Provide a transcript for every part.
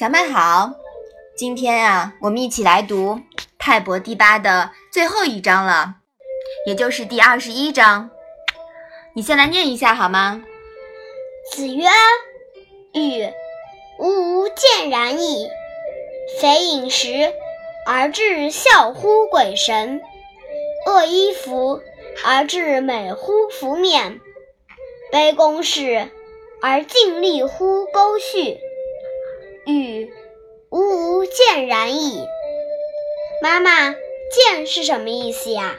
小麦好，今天啊，我们一起来读《泰伯第八》的最后一章了，也就是第二十一章。你先来念一下好吗？子曰：“欲吾见然矣，匪饮食而致笑乎鬼神，恶衣服而致美乎服冕，卑躬事而尽力乎沟绪。”欲吾吾见然矣。妈妈，见是什么意思呀？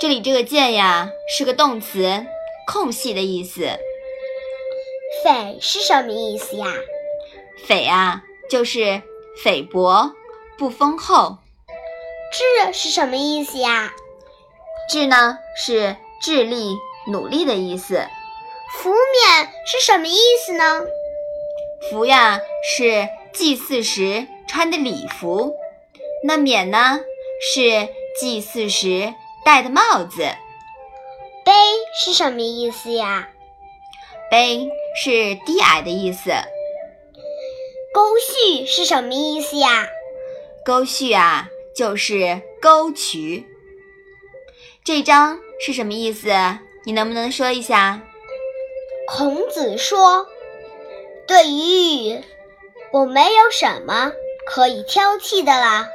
这里这个见呀是个动词，空隙的意思。匪是什么意思呀？匪啊，就是菲薄、不丰厚。智是什么意思呀？智呢是智力、努力的意思。服冕是什么意思呢？服呀是祭祀时穿的礼服，那冕呢是祭祀时戴的帽子。卑是什么意思呀？卑是低矮的意思。沟绪是什么意思呀？沟绪啊就是沟渠。这章是什么意思？你能不能说一下？孔子说。对于，我没有什么可以挑剔的啦。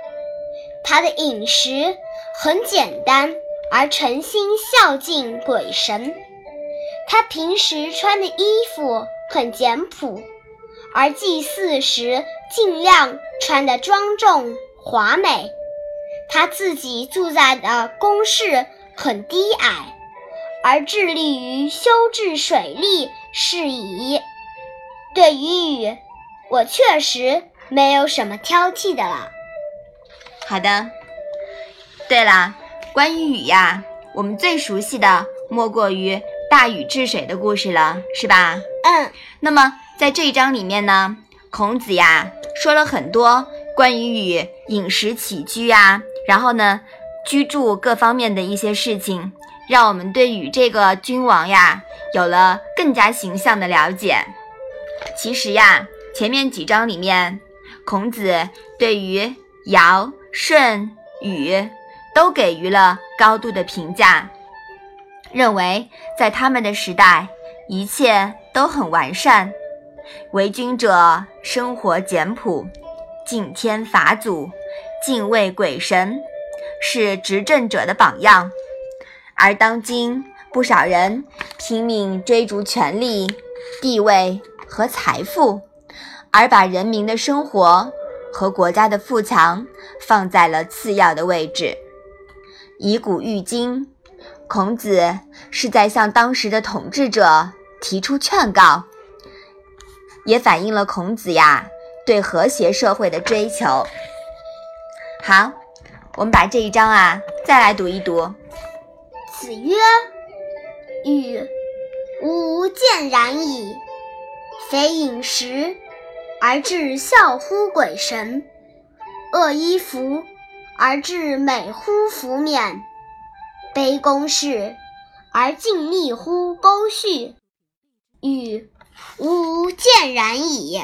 他的饮食很简单，而诚心孝敬鬼神。他平时穿的衣服很简朴，而祭祀时尽量穿得庄重华美。他自己住在的宫室很低矮，而致力于修治水利事宜。对于雨，我确实没有什么挑剔的了。好的。对了，关于雨呀，我们最熟悉的莫过于大禹治水的故事了，是吧？嗯。那么在这一章里面呢，孔子呀说了很多关于雨饮食起居呀，然后呢居住各方面的一些事情，让我们对禹这个君王呀有了更加形象的了解。其实呀，前面几章里面，孔子对于尧、舜、禹都给予了高度的评价，认为在他们的时代，一切都很完善。为君者生活简朴，敬天法祖，敬畏鬼神，是执政者的榜样。而当今不少人拼命追逐权力、地位。和财富，而把人民的生活和国家的富强放在了次要的位置。以古喻今，孔子是在向当时的统治者提出劝告，也反映了孔子呀对和谐社会的追求。好，我们把这一章啊再来读一读。子曰：“与吾见然矣。”非饮食而致孝乎鬼神，恶衣服而致美乎服冕，卑躬士而尽力乎沟绪。与吾见然矣。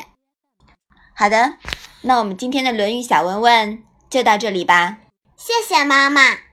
好的，那我们今天的《论语》小文文就到这里吧。谢谢妈妈。